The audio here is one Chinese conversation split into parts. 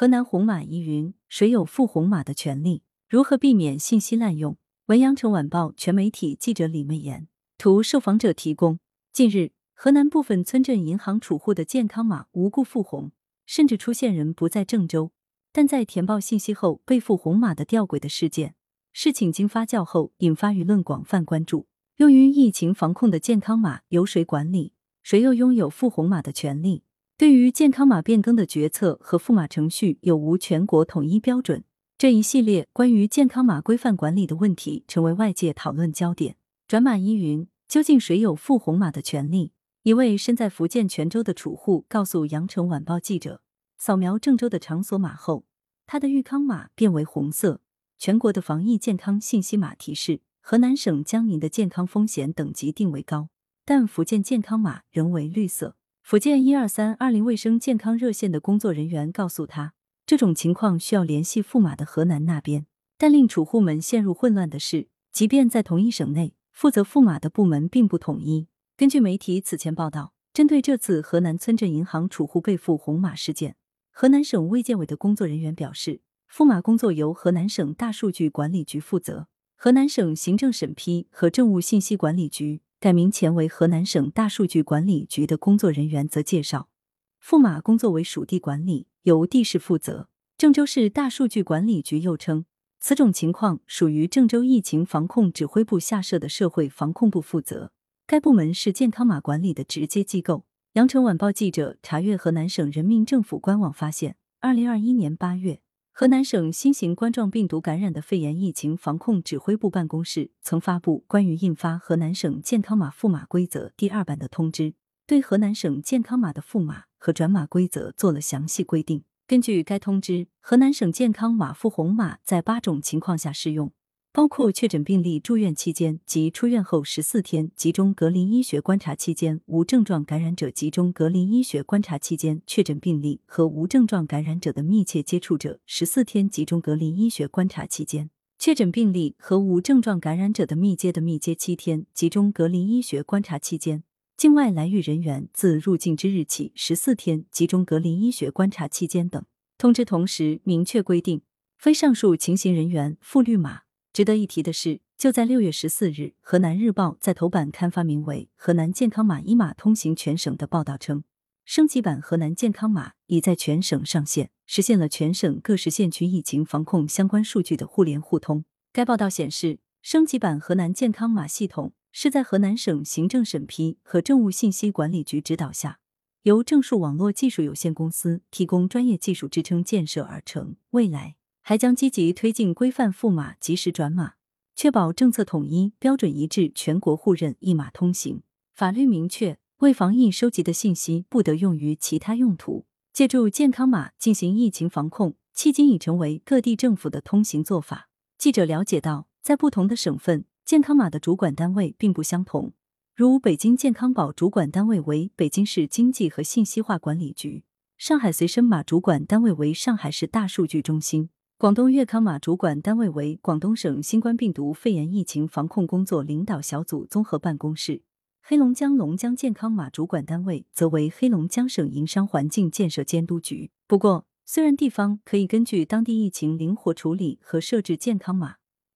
河南红码疑云：谁有赴红码的权利？如何避免信息滥用？文阳城晚报全媒体记者李媚妍，图受访者提供。近日，河南部分村镇银行储户的健康码无故复红，甚至出现人不在郑州，但在填报信息后被复红码的吊诡的事件。事情经发酵后，引发舆论广泛关注。用于疫情防控的健康码由谁管理？谁又拥有复红码的权利？对于健康码变更的决策和赋码程序有无全国统一标准？这一系列关于健康码规范管理的问题，成为外界讨论焦点。转码依云，究竟谁有赋红码的权利？一位身在福建泉州的储户告诉羊城晚报记者，扫描郑州的场所码后，他的豫康码变为红色。全国的防疫健康信息码提示，河南省将您的健康风险等级定为高，但福建健康码仍为绿色。福建一二三二零卫生健康热线的工作人员告诉他。这种情况需要联系驸马的河南那边，但令储户们陷入混乱的是，即便在同一省内，负责驸马的部门并不统一。根据媒体此前报道，针对这次河南村镇银行储户被付红码事件，河南省卫健委的工作人员表示，驸马工作由河南省大数据管理局负责。河南省行政审批和政务信息管理局（改名前为河南省大数据管理局）的工作人员则介绍，复码工作为属地管理。由地市负责。郑州市大数据管理局又称，此种情况属于郑州疫情防控指挥部下设的社会防控部负责，该部门是健康码管理的直接机构。羊城晚报记者查阅河南省人民政府官网发现，二零二一年八月，河南省新型冠状病毒感染的肺炎疫情防控指挥部办公室曾发布关于印发河南省健康码赋码规则第二版的通知。对河南省健康码的赋码和转码规则做了详细规定。根据该通知，河南省健康码赋红码在八种情况下适用，包括确诊病例住院期间及出院后十四天集中隔离医学观察期间无症状感染者集中隔离医学观察期间确诊病例和无症状感染者的密切接触者十四天集中隔离医学观察期间确诊病例和无症状感染者的密接的密接七天集中隔离医学观察期间。境外来渝人员自入境之日起十四天集中隔离医学观察期间等。通知同时明确规定，非上述情形人员复绿码。值得一提的是，就在六月十四日，河南日报在头版刊发名为《河南健康码一码通行全省》的报道称，升级版河南健康码已在全省上线，实现了全省各市县区疫情防控相关数据的互联互通。该报道显示，升级版河南健康码系统。是在河南省行政审批和政务信息管理局指导下，由正数网络技术有限公司提供专业技术支撑建设而成。未来还将积极推进规范赋码、及时转码，确保政策统一、标准一致、全国互认、一码通行。法律明确，为防疫收集的信息不得用于其他用途。借助健康码进行疫情防控，迄今已成为各地政府的通行做法。记者了解到，在不同的省份。健康码的主管单位并不相同，如北京健康宝主管单位为北京市经济和信息化管理局，上海随身码主管单位为上海市大数据中心，广东粤康码主管单位为广东省新冠病毒肺炎疫情防控工作领导小组综合办公室，黑龙江龙江健康码主管单位则为黑龙江省营商环境建设监督局。不过，虽然地方可以根据当地疫情灵活处理和设置健康码。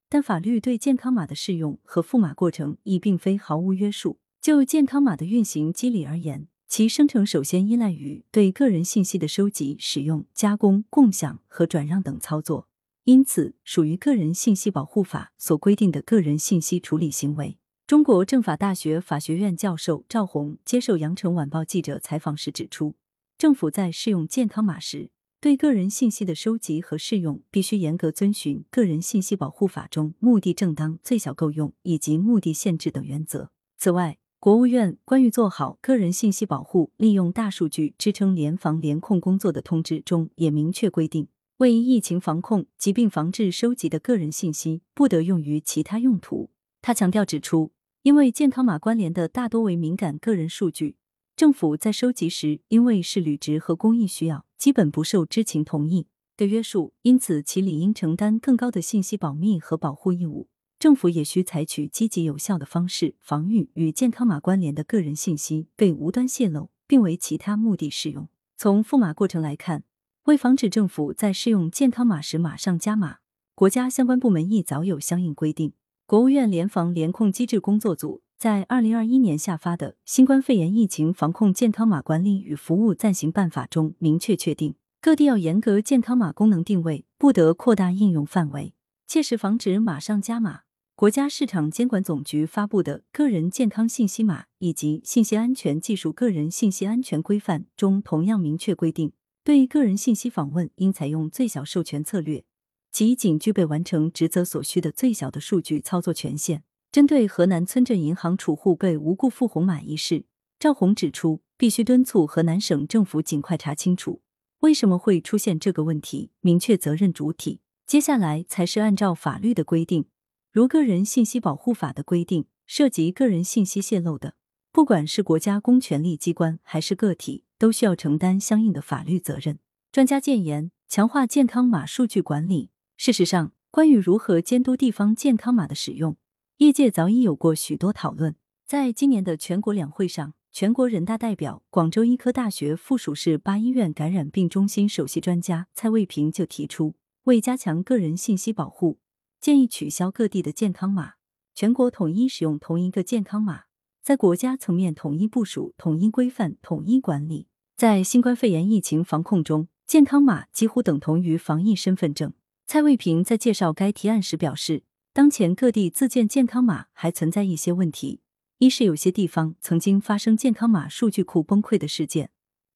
但法律对健康码的适用和赋码过程亦并非毫无约束。就健康码的运行机理而言，其生成首先依赖于对个人信息的收集、使用、加工、共享和转让等操作，因此属于个人信息保护法所规定的个人信息处理行为。中国政法大学法学院教授赵红接受羊城晚报记者采访时指出，政府在适用健康码时。对个人信息的收集和适用，必须严格遵循《个人信息保护法》中目的正当、最小够用以及目的限制等原则。此外，国务院关于做好个人信息保护、利用大数据支撑联防联控工作的通知中也明确规定，为疫情防控、疾病防治收集的个人信息不得用于其他用途。他强调指出，因为健康码关联的大多为敏感个人数据。政府在收集时，因为是履职和公益需要，基本不受知情同意的约束，因此其理应承担更高的信息保密和保护义务。政府也需采取积极有效的方式，防御与健康码关联的个人信息被无端泄露，并为其他目的使用。从赋码过程来看，为防止政府在试用健康码时马上加码，国家相关部门亦早有相应规定。国务院联防联控机制工作组在二零二一年下发的《新冠肺炎疫情防控健康码管理与服务暂行办法》中明确确定，各地要严格健康码功能定位，不得扩大应用范围，切实防止马上加码。国家市场监管总局发布的《个人健康信息码以及信息安全技术个人信息安全规范》中同样明确规定，对个人信息访问应采用最小授权策略，即仅具备完成职责所需的最小的数据操作权限。针对河南村镇银行储户被无故付红码一事，赵红指出，必须敦促河南省政府尽快查清楚为什么会出现这个问题，明确责任主体。接下来才是按照法律的规定。如个人信息保护法的规定，涉及个人信息泄露的，不管是国家公权力机关还是个体，都需要承担相应的法律责任。专家建言，强化健康码数据管理。事实上，关于如何监督地方健康码的使用，业界早已有过许多讨论。在今年的全国两会上，全国人大代表、广州医科大学附属市八医院感染病中心首席专家蔡卫平就提出，为加强个人信息保护。建议取消各地的健康码，全国统一使用同一个健康码，在国家层面统一部署、统一规范、统一管理。在新冠肺炎疫情防控中，健康码几乎等同于防疫身份证。蔡卫平在介绍该提案时表示，当前各地自建健康码还存在一些问题：一是有些地方曾经发生健康码数据库崩溃的事件；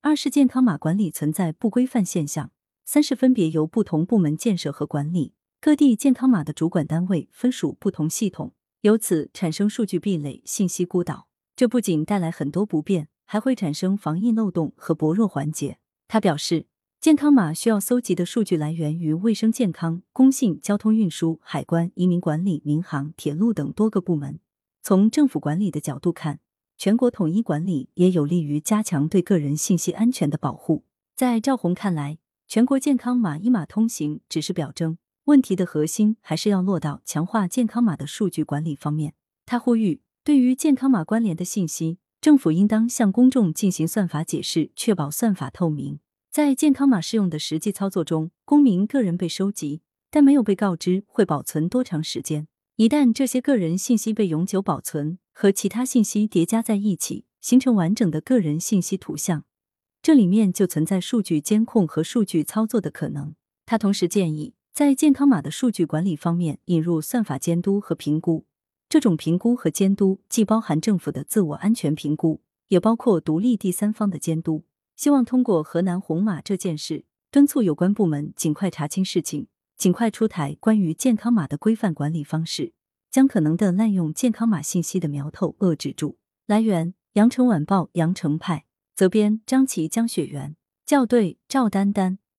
二是健康码管理存在不规范现象；三是分别由不同部门建设和管理。各地健康码的主管单位分属不同系统，由此产生数据壁垒、信息孤岛。这不仅带来很多不便，还会产生防疫漏洞和薄弱环节。他表示，健康码需要搜集的数据来源于卫生健康、工信、交通运输、海关、移民管理、民航、铁路等多个部门。从政府管理的角度看，全国统一管理也有利于加强对个人信息安全的保护。在赵红看来，全国健康码一码通行只是表征。问题的核心还是要落到强化健康码的数据管理方面。他呼吁，对于健康码关联的信息，政府应当向公众进行算法解释，确保算法透明。在健康码适用的实际操作中，公民个人被收集，但没有被告知会保存多长时间。一旦这些个人信息被永久保存，和其他信息叠加在一起，形成完整的个人信息图像，这里面就存在数据监控和数据操作的可能。他同时建议。在健康码的数据管理方面，引入算法监督和评估。这种评估和监督既包含政府的自我安全评估，也包括独立第三方的监督。希望通过河南红码这件事，敦促有关部门尽快查清事情，尽快出台关于健康码的规范管理方式，将可能的滥用健康码信息的苗头遏制住。来源：羊城晚报羊城派，责编：张琪、江雪源，校对：赵丹丹。